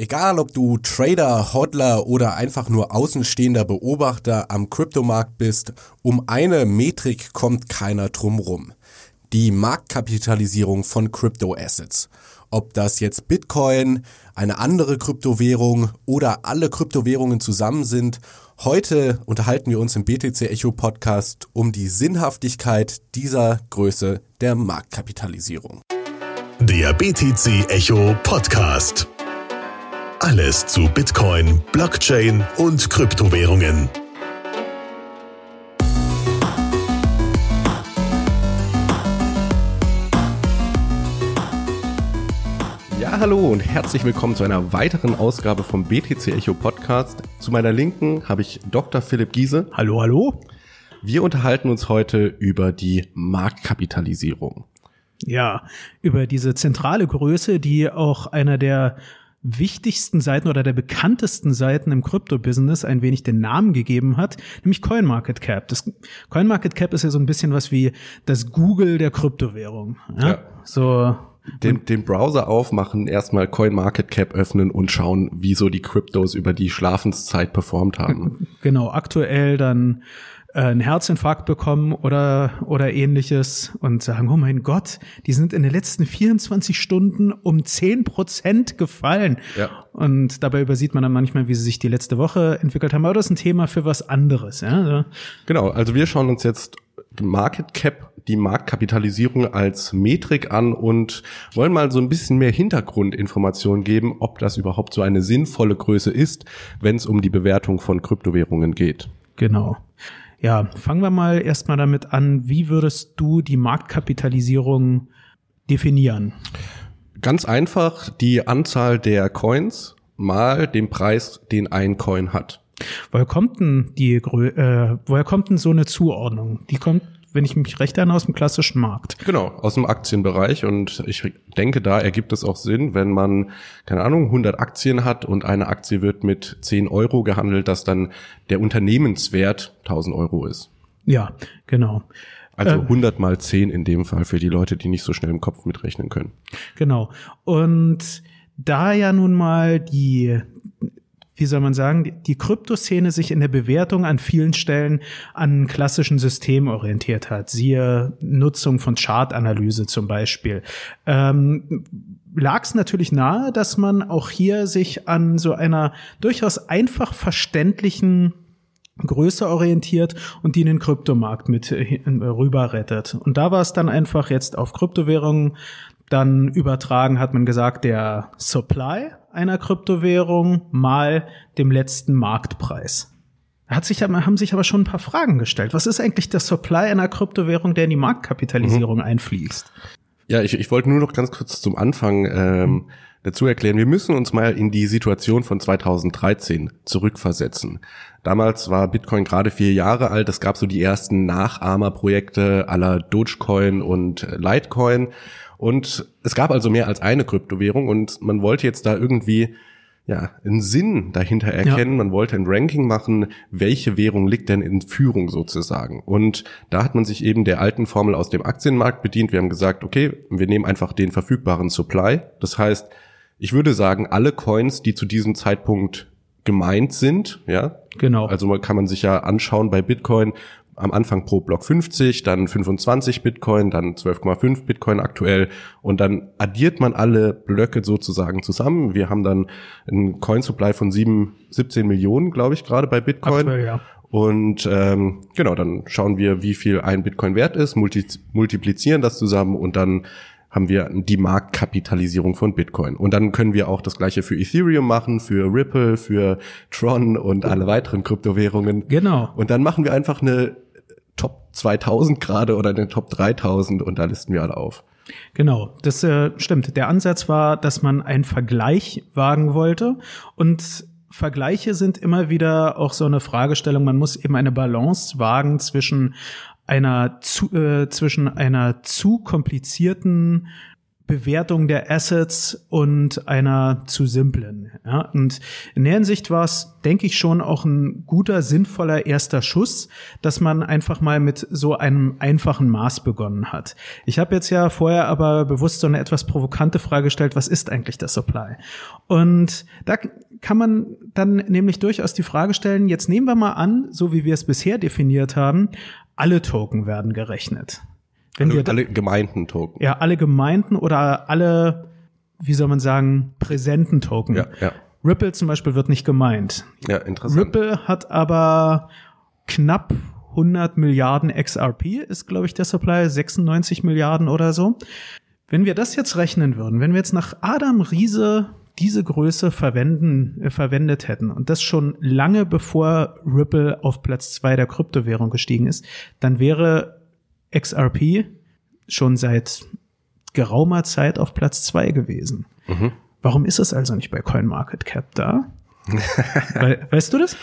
Egal ob du Trader, Hodler oder einfach nur außenstehender Beobachter am Kryptomarkt bist, um eine Metrik kommt keiner drumrum. Die Marktkapitalisierung von Crypto-Assets. Ob das jetzt Bitcoin, eine andere Kryptowährung oder alle Kryptowährungen zusammen sind, heute unterhalten wir uns im BTC Echo Podcast um die Sinnhaftigkeit dieser Größe der Marktkapitalisierung. Der BTC Echo Podcast. Alles zu Bitcoin, Blockchain und Kryptowährungen. Ja, hallo und herzlich willkommen zu einer weiteren Ausgabe vom BTC Echo Podcast. Zu meiner Linken habe ich Dr. Philipp Giese. Hallo, hallo. Wir unterhalten uns heute über die Marktkapitalisierung. Ja, über diese zentrale Größe, die auch einer der wichtigsten Seiten oder der bekanntesten Seiten im Krypto-Business ein wenig den Namen gegeben hat, nämlich CoinMarketCap. Das CoinMarketCap ist ja so ein bisschen was wie das Google der Kryptowährung. Ja? ja. So den, den Browser aufmachen, erstmal CoinMarketCap öffnen und schauen, wie so die Kryptos über die Schlafenszeit performt haben. Genau, aktuell dann äh, einen Herzinfarkt bekommen oder, oder ähnliches und sagen, oh mein Gott, die sind in den letzten 24 Stunden um 10 Prozent gefallen. Ja. Und dabei übersieht man dann manchmal, wie sie sich die letzte Woche entwickelt haben. Aber das ist ein Thema für was anderes. Ja? Genau, also wir schauen uns jetzt Market Cap, die Marktkapitalisierung als Metrik an und wollen mal so ein bisschen mehr Hintergrundinformation geben, ob das überhaupt so eine sinnvolle Größe ist, wenn es um die Bewertung von Kryptowährungen geht. Genau. Ja, fangen wir mal erstmal damit an. Wie würdest du die Marktkapitalisierung definieren? Ganz einfach die Anzahl der Coins mal den Preis, den ein Coin hat. Woher kommt denn die, äh, woher kommt denn so eine Zuordnung? Die kommt wenn ich mich recht erinnere, aus dem klassischen Markt. Genau, aus dem Aktienbereich. Und ich denke, da ergibt es auch Sinn, wenn man, keine Ahnung, 100 Aktien hat und eine Aktie wird mit 10 Euro gehandelt, dass dann der Unternehmenswert 1000 Euro ist. Ja, genau. Also 100 mal 10 in dem Fall für die Leute, die nicht so schnell im Kopf mitrechnen können. Genau. Und da ja nun mal die wie soll man sagen, die Kryptoszene sich in der Bewertung an vielen Stellen an klassischen Systemen orientiert hat. Siehe Nutzung von Chartanalyse zum Beispiel. Ähm, lag es natürlich nahe, dass man auch hier sich an so einer durchaus einfach verständlichen Größe orientiert und die in den Kryptomarkt mit äh, rüber rettet. Und da war es dann einfach jetzt auf Kryptowährungen dann übertragen, hat man gesagt, der Supply einer Kryptowährung mal dem letzten Marktpreis. Hat sich, haben sich aber schon ein paar Fragen gestellt. Was ist eigentlich der Supply einer Kryptowährung, der in die Marktkapitalisierung mhm. einfließt? Ja, ich, ich wollte nur noch ganz kurz zum Anfang ähm, dazu erklären, wir müssen uns mal in die Situation von 2013 zurückversetzen. Damals war Bitcoin gerade vier Jahre alt, es gab so die ersten Nachahmerprojekte aller Dogecoin und Litecoin und es gab also mehr als eine Kryptowährung und man wollte jetzt da irgendwie ja, einen Sinn dahinter erkennen. Ja. Man wollte ein Ranking machen, welche Währung liegt denn in Führung sozusagen. Und da hat man sich eben der alten Formel aus dem Aktienmarkt bedient. Wir haben gesagt, okay, wir nehmen einfach den verfügbaren Supply. Das heißt, ich würde sagen, alle Coins, die zu diesem Zeitpunkt gemeint sind, ja. Genau. Also kann man sich ja anschauen bei Bitcoin, am Anfang pro Block 50, dann 25 Bitcoin, dann 12,5 Bitcoin aktuell und dann addiert man alle Blöcke sozusagen zusammen. Wir haben dann einen Coin Supply von 7, 17 Millionen, glaube ich, gerade bei Bitcoin. Aktuell, ja. Und ähm, genau, dann schauen wir, wie viel ein Bitcoin wert ist, multi multiplizieren das zusammen und dann haben wir die Marktkapitalisierung von Bitcoin. Und dann können wir auch das gleiche für Ethereum machen, für Ripple, für Tron und alle weiteren Kryptowährungen. Genau. Und dann machen wir einfach eine Top 2000 gerade oder eine Top 3000 und da listen wir alle auf. Genau, das äh, stimmt. Der Ansatz war, dass man einen Vergleich wagen wollte und Vergleiche sind immer wieder auch so eine Fragestellung. Man muss eben eine Balance wagen zwischen einer zu, äh, zwischen einer zu komplizierten Bewertung der Assets und einer zu simplen. Ja? Und in der Hinsicht war es, denke ich, schon auch ein guter, sinnvoller erster Schuss, dass man einfach mal mit so einem einfachen Maß begonnen hat. Ich habe jetzt ja vorher aber bewusst so eine etwas provokante Frage gestellt, was ist eigentlich das Supply? Und da kann man dann nämlich durchaus die Frage stellen, jetzt nehmen wir mal an, so wie wir es bisher definiert haben, alle Token werden gerechnet. Wenn alle, alle gemeinten Token. Ja, alle gemeinten oder alle, wie soll man sagen, präsenten Token. Ja, ja. Ripple zum Beispiel wird nicht gemeint. Ja, interessant. Ripple hat aber knapp 100 Milliarden XRP, ist glaube ich der Supply, 96 Milliarden oder so. Wenn wir das jetzt rechnen würden, wenn wir jetzt nach Adam Riese diese Größe verwenden, äh, verwendet hätten und das schon lange bevor Ripple auf Platz zwei der Kryptowährung gestiegen ist, dann wäre XRP schon seit geraumer Zeit auf Platz zwei gewesen. Mhm. Warum ist es also nicht bei CoinMarketCap da? We weißt du das?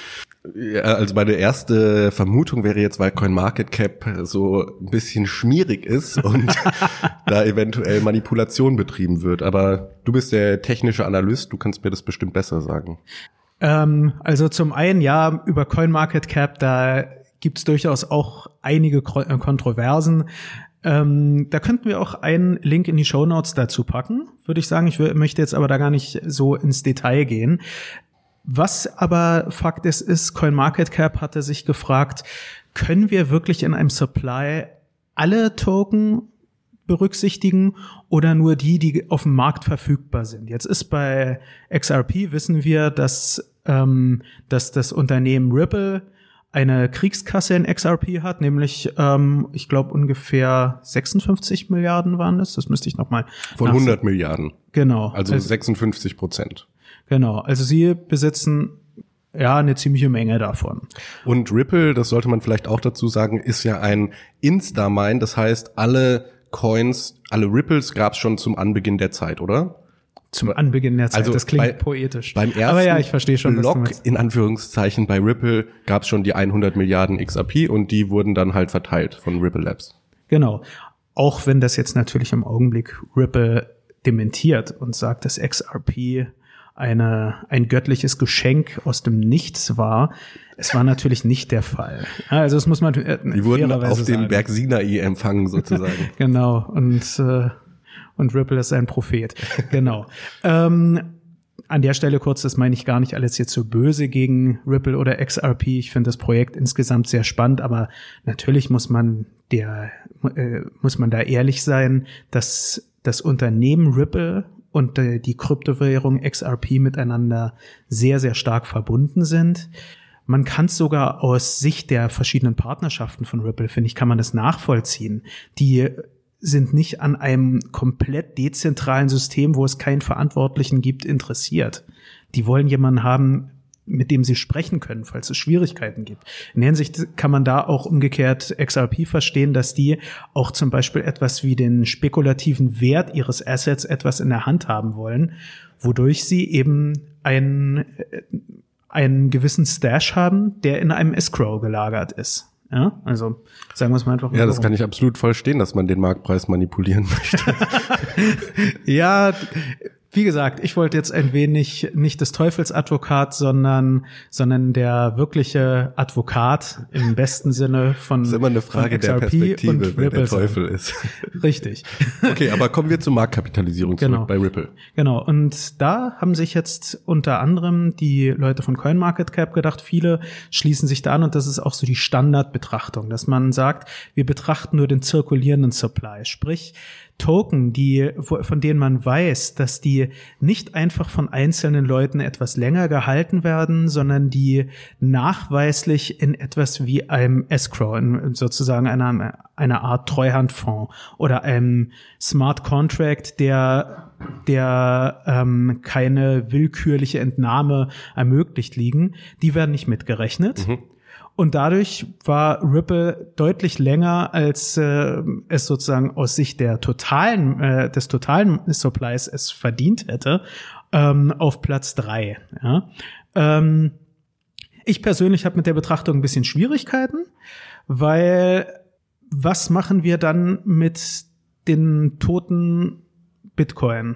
Ja, also meine erste Vermutung wäre jetzt, weil CoinMarketCap so ein bisschen schmierig ist und da eventuell Manipulation betrieben wird. Aber du bist der technische Analyst, du kannst mir das bestimmt besser sagen. Ähm, also zum einen ja, über CoinMarketCap, da gibt es durchaus auch einige äh, Kontroversen. Ähm, da könnten wir auch einen Link in die Show Notes dazu packen, würde ich sagen. Ich möchte jetzt aber da gar nicht so ins Detail gehen. Was aber Fakt ist, ist, CoinMarketCap hatte sich gefragt, können wir wirklich in einem Supply alle Token berücksichtigen oder nur die, die auf dem Markt verfügbar sind. Jetzt ist bei XRP wissen wir, dass, ähm, dass das Unternehmen Ripple eine Kriegskasse in XRP hat, nämlich ähm, ich glaube ungefähr 56 Milliarden waren es. Das müsste ich noch mal von 100 Milliarden. Genau. Also, also 56 Prozent. Genau. Also sie besitzen ja, eine ziemliche Menge davon. Und Ripple, das sollte man vielleicht auch dazu sagen, ist ja ein Insta-Mine. Das heißt, alle Coins, alle Ripples gab es schon zum Anbeginn der Zeit, oder? Zum Anbeginn der Zeit. Also das klingt bei, poetisch. Beim ersten Aber ja, ich verstehe schon, Block in Anführungszeichen bei Ripple gab es schon die 100 Milliarden XRP und die wurden dann halt verteilt von Ripple Labs. Genau. Auch wenn das jetzt natürlich im Augenblick Ripple dementiert und sagt, dass XRP eine, ein göttliches Geschenk aus dem Nichts war. Es war natürlich nicht der Fall. Also das muss man äh, Die wurden auf dem Berg Sinai empfangen sozusagen. genau. Und äh, und Ripple ist ein Prophet. Genau. ähm, an der Stelle kurz, das meine ich gar nicht alles jetzt so böse gegen Ripple oder XRP. Ich finde das Projekt insgesamt sehr spannend, aber natürlich muss man der, äh, muss man da ehrlich sein, dass das Unternehmen Ripple und äh, die Kryptowährung XRP miteinander sehr, sehr stark verbunden sind. Man kann es sogar aus Sicht der verschiedenen Partnerschaften von Ripple, finde ich, kann man das nachvollziehen. Die sind nicht an einem komplett dezentralen System, wo es keinen Verantwortlichen gibt, interessiert. Die wollen jemanden haben, mit dem sie sprechen können, falls es Schwierigkeiten gibt. In der Hinsicht kann man da auch umgekehrt XRP verstehen, dass die auch zum Beispiel etwas wie den spekulativen Wert ihres Assets etwas in der Hand haben wollen, wodurch sie eben einen, äh, einen gewissen Stash haben, der in einem Escrow gelagert ist. Ja, also sagen wir es mal einfach mal. Ja, das kann ich absolut verstehen, dass man den Marktpreis manipulieren möchte. ja, wie gesagt, ich wollte jetzt ein wenig nicht des Teufelsadvokat, sondern, sondern der wirkliche Advokat im besten Sinne von. Das ist immer eine Frage der Perspektive, wer der Teufel ist. Richtig. Okay, aber kommen wir zur Marktkapitalisierung genau. zurück bei Ripple. Genau. Und da haben sich jetzt unter anderem die Leute von CoinMarketCap gedacht, viele schließen sich da an und das ist auch so die Standardbetrachtung, dass man sagt, wir betrachten nur den zirkulierenden Supply. Sprich, Token, die, von denen man weiß, dass die nicht einfach von einzelnen Leuten etwas länger gehalten werden, sondern die nachweislich in etwas wie einem Escrow, in sozusagen einer, einer Art Treuhandfonds oder einem Smart Contract, der, der ähm, keine willkürliche Entnahme ermöglicht liegen, die werden nicht mitgerechnet. Mhm. Und dadurch war Ripple deutlich länger, als äh, es sozusagen aus Sicht der totalen, äh, des totalen Supplies es verdient hätte, ähm, auf Platz drei. Ja? Ähm, ich persönlich habe mit der Betrachtung ein bisschen Schwierigkeiten, weil was machen wir dann mit den toten Bitcoin.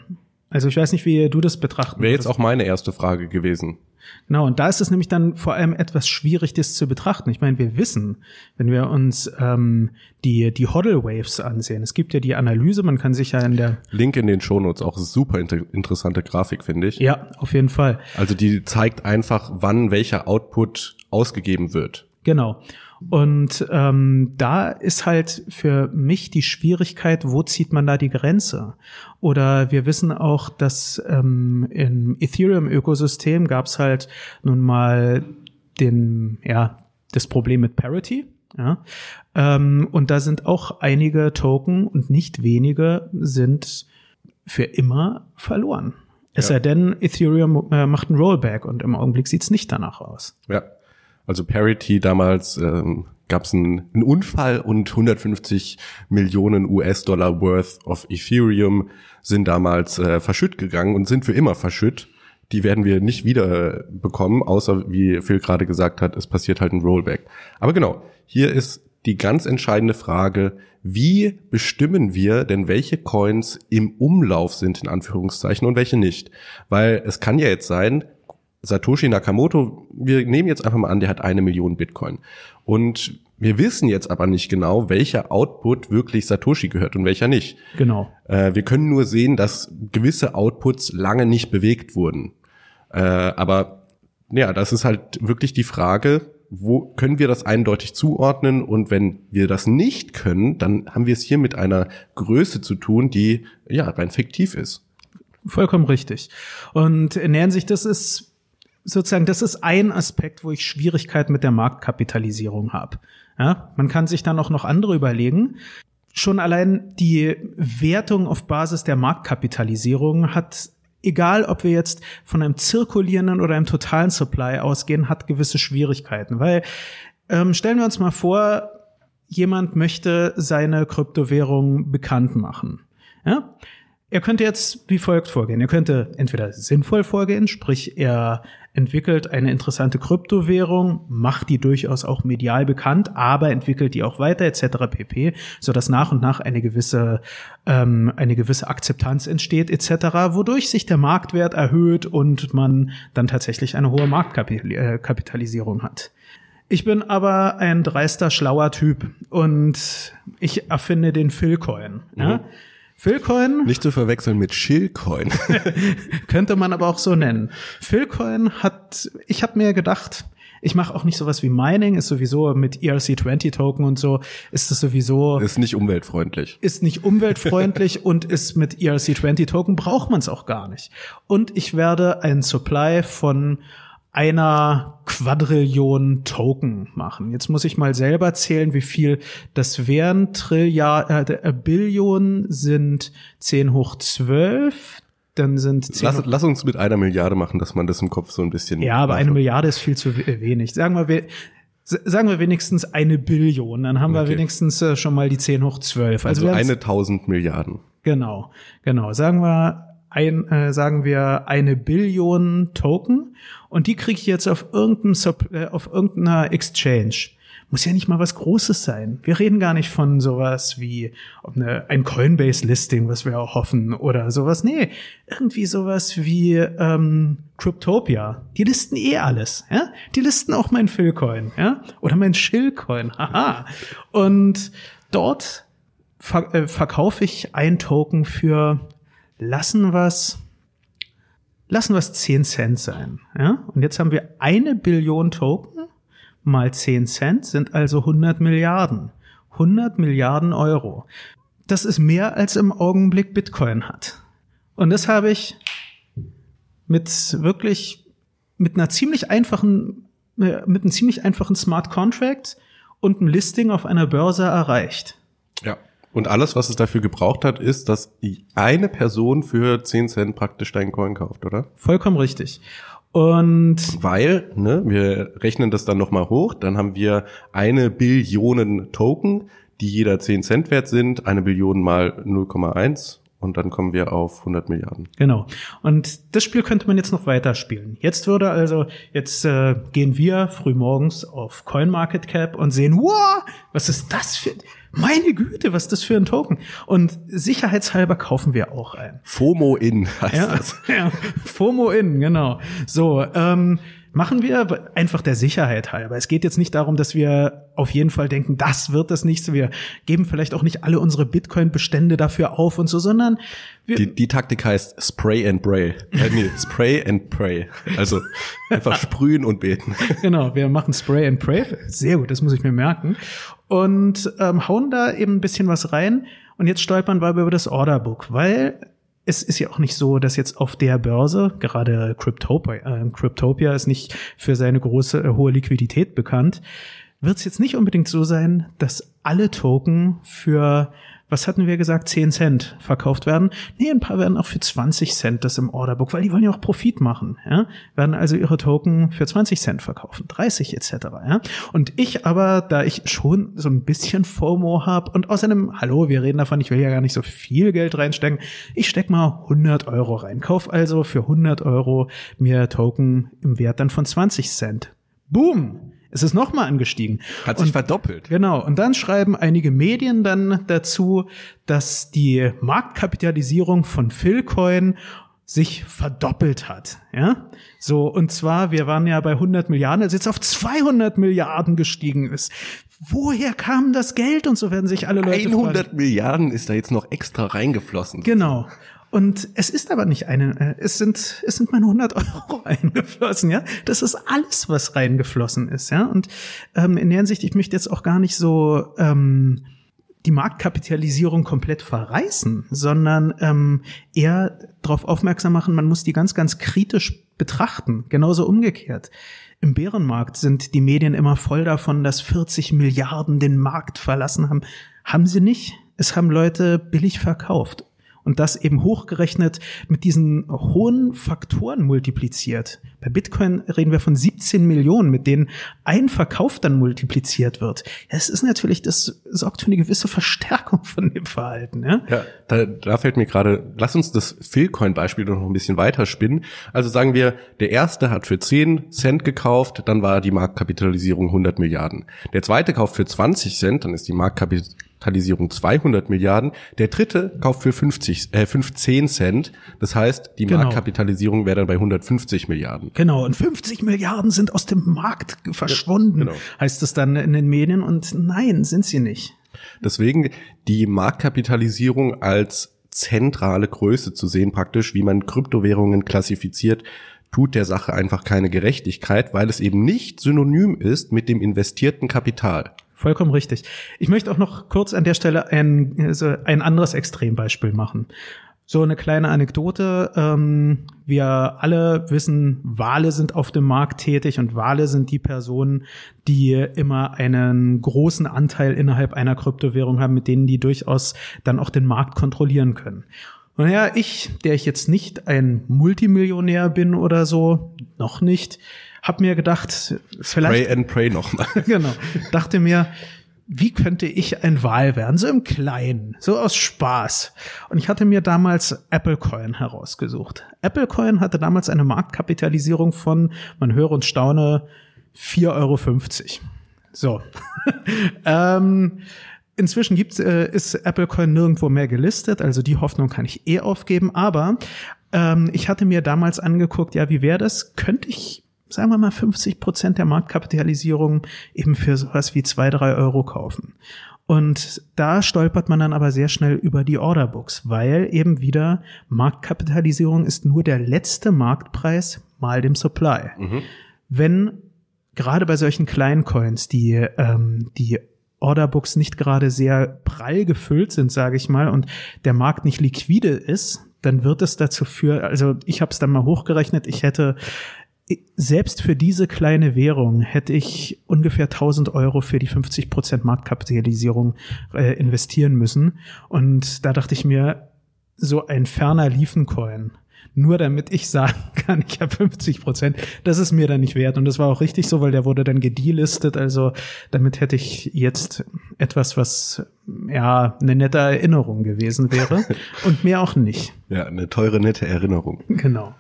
Also ich weiß nicht, wie du das betrachten Wäre jetzt auch meine erste Frage gewesen. Genau, und da ist es nämlich dann vor allem etwas schwierig, das zu betrachten. Ich meine, wir wissen, wenn wir uns ähm, die, die Hodl Waves ansehen, es gibt ja die Analyse, man kann sich ja in der Link in den Shownotes, auch super inter interessante Grafik, finde ich. Ja, auf jeden Fall. Also die zeigt einfach, wann welcher Output ausgegeben wird. Genau. Und ähm, da ist halt für mich die Schwierigkeit, wo zieht man da die Grenze? Oder wir wissen auch, dass ähm, im Ethereum-Ökosystem gab es halt nun mal den, ja, das Problem mit Parity. Ja? Ähm, und da sind auch einige Token und nicht wenige sind für immer verloren. Es Ja. sei denn, Ethereum äh, macht ein Rollback und im Augenblick sieht's nicht danach aus. Ja. Also Parity damals ähm, gab es einen, einen Unfall und 150 Millionen US-Dollar worth of Ethereum sind damals äh, verschütt gegangen und sind für immer verschütt. Die werden wir nicht wieder bekommen, außer wie Phil gerade gesagt hat, es passiert halt ein Rollback. Aber genau, hier ist die ganz entscheidende Frage, wie bestimmen wir denn, welche Coins im Umlauf sind, in Anführungszeichen, und welche nicht? Weil es kann ja jetzt sein, Satoshi Nakamoto, wir nehmen jetzt einfach mal an, der hat eine Million Bitcoin. Und wir wissen jetzt aber nicht genau, welcher Output wirklich Satoshi gehört und welcher nicht. Genau. Äh, wir können nur sehen, dass gewisse Outputs lange nicht bewegt wurden. Äh, aber ja, das ist halt wirklich die Frage, wo können wir das eindeutig zuordnen? Und wenn wir das nicht können, dann haben wir es hier mit einer Größe zu tun, die ja rein fiktiv ist. Vollkommen richtig. Und nähern sich, das ist sozusagen, das ist ein Aspekt, wo ich Schwierigkeiten mit der Marktkapitalisierung habe. Ja, man kann sich dann auch noch andere überlegen. Schon allein die Wertung auf Basis der Marktkapitalisierung hat, egal ob wir jetzt von einem zirkulierenden oder einem totalen Supply ausgehen, hat gewisse Schwierigkeiten. Weil ähm, stellen wir uns mal vor, jemand möchte seine Kryptowährung bekannt machen. Ja? Er könnte jetzt wie folgt vorgehen. Er könnte entweder sinnvoll vorgehen, sprich er entwickelt eine interessante Kryptowährung, macht die durchaus auch medial bekannt, aber entwickelt die auch weiter etc. pp, so dass nach und nach eine gewisse ähm, eine gewisse Akzeptanz entsteht etc., wodurch sich der Marktwert erhöht und man dann tatsächlich eine hohe Marktkapitalisierung hat. Ich bin aber ein dreister, schlauer Typ und ich erfinde den Philcoin. Ja? Philcoin Nicht zu verwechseln mit Shillcoin. könnte man aber auch so nennen. Philcoin hat, ich habe mir gedacht, ich mache auch nicht sowas wie Mining, ist sowieso mit E ERC20 Token und so, ist es sowieso ist nicht umweltfreundlich. ist nicht umweltfreundlich und ist mit E ERC20 Token braucht man es auch gar nicht. Und ich werde einen Supply von einer Quadrillion Token machen. Jetzt muss ich mal selber zählen, wie viel das wären. Trilliard, äh, Billionen sind 10 hoch 12, dann sind 10 Lass, lass uns mit einer Milliarde machen, dass man das im Kopf so ein bisschen. ja, aber eine nachvoll- Milliarde ist viel zu we- wenig. Sagen wir, wir sagen wir wenigstens eine Billion, dann haben wir Okay. wenigstens äh, schon mal die 10 hoch 12. Also wir haben's- eine tausend Milliarden. Genau, genau. Sagen wir ein, äh, sagen wir eine Billion Token und die kriege ich jetzt auf irgendeinem äh, auf irgendeiner Exchange. Muss ja nicht mal was Großes sein. Wir reden gar nicht von sowas wie eine, ein Coinbase-Listing, was wir auch hoffen, oder sowas. Nee, irgendwie sowas wie ähm, Cryptopia. Die listen eh alles. Ja? Die listen auch mein Philcoin, ja, oder mein Shillcoin. Haha. Und dort ver äh, verkaufe ich ein Token für lassen was lassen was 10 Cent sein. Ja? Und jetzt haben wir eine Billion Token mal 10 Cent sind also 100 Milliarden. 100 Milliarden Euro. Das ist mehr als im Augenblick Bitcoin hat. Und das habe ich mit wirklich mit einer ziemlich einfachen mit einem ziemlich einfachen Smart Contract und einem Listing auf einer Börse erreicht. Ja. Und alles, was es dafür gebraucht hat, ist, dass eine Person für 10 Cent praktisch deinen Coin kauft, oder? Vollkommen richtig. Und Weil, ne, wir rechnen das dann nochmal hoch, dann haben wir eine Billion Token, die jeder 10 Cent wert sind, eine Billion mal 0,1 und dann kommen wir auf 100 Milliarden. Genau. Und das Spiel könnte man jetzt noch weiterspielen. Jetzt würde also, jetzt äh, gehen wir frühmorgens auf CoinMarketCap und sehen, wow, was ist das für, Meine Güte, was ist das für ein Token? Und sicherheitshalber kaufen wir auch ein. FOMO in heißt Ja, das. ja, FOMO in, genau. So, ähm, machen wir einfach der Sicherheit halber. Es geht jetzt nicht darum, dass wir auf jeden Fall denken, das wird das nächste. Wir geben vielleicht auch nicht alle unsere Bitcoin-Bestände dafür auf und so, sondern wir, Die, die Taktik heißt Spray and Pray. Äh, nee, Spray and Pray. Also einfach sprühen und beten. genau, wir machen Spray and Pray. Sehr gut, das muss ich mir merken. Und ähm, hauen da eben ein bisschen was rein. Und jetzt stolpern wir über das Orderbook, weil es ist ja auch nicht so, dass jetzt auf der Börse, gerade Cryptopia, äh, Cryptopia ist nicht für seine große, äh, hohe Liquidität bekannt, wird es jetzt nicht unbedingt so sein, dass alle Token für, was hatten wir gesagt, 10 Cent verkauft werden. Nee, ein paar werden auch für 20 Cent das im Orderbook, weil die wollen ja auch Profit machen. Ja? Werden also ihre Token für 20 Cent verkaufen, 30 etc. Ja? Und ich aber, da ich schon so ein bisschen FOMO habe und außerdem, hallo, wir reden davon, ich will ja gar nicht so viel Geld reinstecken, ich steck mal 100 Euro rein. Kauf also für 100 Euro mir Token im Wert dann von 20 Cent. Boom! Es ist nochmal angestiegen. Hat sich Und- verdoppelt. Genau. Und dann schreiben einige Medien dann dazu, dass die Marktkapitalisierung von Philcoin sich verdoppelt hat, ja? So, und zwar, wir waren ja bei 100 Milliarden, als jetzt auf 200 Milliarden gestiegen ist. Woher kam das Geld? Und so werden sich alle Leute fragen. 100 Milliarden ist da jetzt noch extra reingeflossen. Genau. Und es ist aber nicht eine, äh, es sind, es sind meine 100 Euro eingeflossen, ja. Das ist alles, was reingeflossen ist, ja. Und ähm, in der Hinsicht, ich möchte jetzt auch gar nicht so ähm, die Marktkapitalisierung komplett verreißen, sondern ähm, eher darauf aufmerksam machen, man muss die ganz, ganz kritisch betrachten. Genauso umgekehrt. Im Bärenmarkt sind die Medien immer voll davon, dass 40 Milliarden den Markt verlassen haben. Haben sie nicht. Es haben Leute billig verkauft. Und das eben hochgerechnet mit diesen hohen Faktoren multipliziert. Bei Bitcoin reden wir von 17 Millionen, mit denen ein Verkauf dann multipliziert wird. Ja, Es ist natürlich, das sorgt für eine gewisse Verstärkung von dem Verhalten. Ja? Ja, da, da fällt mir gerade, lass uns das Philcoin-Beispiel noch ein bisschen weiter spinnen. Also sagen wir, der erste hat für 10 Cent gekauft, dann war die Marktkapitalisierung 100 Milliarden. Der zweite kauft für 20 Cent, dann ist die Marktkapitalisierung 200 Milliarden. Der dritte kauft für 50, äh, 15 Cent, das heißt, die Genau. Marktkapitalisierung wäre dann bei 150 Milliarden. Genau, und 50 Milliarden sind aus dem Markt verschwunden, genau. heißt es dann in den Medien. Und nein, sind sie nicht. Deswegen die Marktkapitalisierung als zentrale Größe zu sehen, praktisch, wie man Kryptowährungen klassifiziert, tut der Sache einfach keine Gerechtigkeit, weil es eben nicht synonym ist mit dem investierten Kapital. Vollkommen richtig. Ich möchte auch noch kurz an der Stelle ein, also ein anderes Extrembeispiel machen. So eine kleine Anekdote. Ähm, wir alle wissen, Wale sind auf dem Markt tätig und Wale sind die Personen, die immer einen großen Anteil innerhalb einer Kryptowährung haben, mit denen die durchaus dann auch den Markt kontrollieren können. Und ja, ich, der ich jetzt nicht ein Multimillionär bin oder so, noch nicht, habe mir gedacht, vielleicht Pray and pray nochmal. genau. Dachte mir, wie könnte ich ein Wal werden? So im Kleinen, so aus Spaß. Und ich hatte mir damals Applecoin herausgesucht. Applecoin hatte damals eine Marktkapitalisierung von, man höre und staune, 4,50 Euro. So. ähm, inzwischen gibt's, äh, ist Applecoin nirgendwo mehr gelistet, also die Hoffnung kann ich eh aufgeben. Aber ähm, ich hatte mir damals angeguckt, ja, wie wäre das? Könnte ich sagen wir mal 50 Prozent der Marktkapitalisierung eben für sowas wie zwei, drei Euro kaufen. Und da stolpert man dann aber sehr schnell über die Orderbooks, weil eben wieder Marktkapitalisierung ist nur der letzte Marktpreis mal dem Supply. Wenn gerade bei solchen kleinen Coins, die, ähm, die Orderbooks nicht gerade sehr prall gefüllt sind, sage ich mal, und der Markt nicht liquide ist, dann wird es dazu führen, also ich habe es dann mal hochgerechnet, ich hätte selbst für diese kleine Währung hätte ich ungefähr 1000 Euro für die 50 Prozent Marktkapitalisierung äh, investieren müssen. Und da dachte ich mir, so ein ferner Liefencoin, nur damit ich sagen kann, ich habe 50 Prozent, das ist mir dann nicht wert. Und das war auch richtig so, weil der wurde dann gedelistet. Also damit hätte ich jetzt etwas, was ja eine nette Erinnerung gewesen wäre und mehr auch nicht. Ja, eine teure, nette Erinnerung. Genau.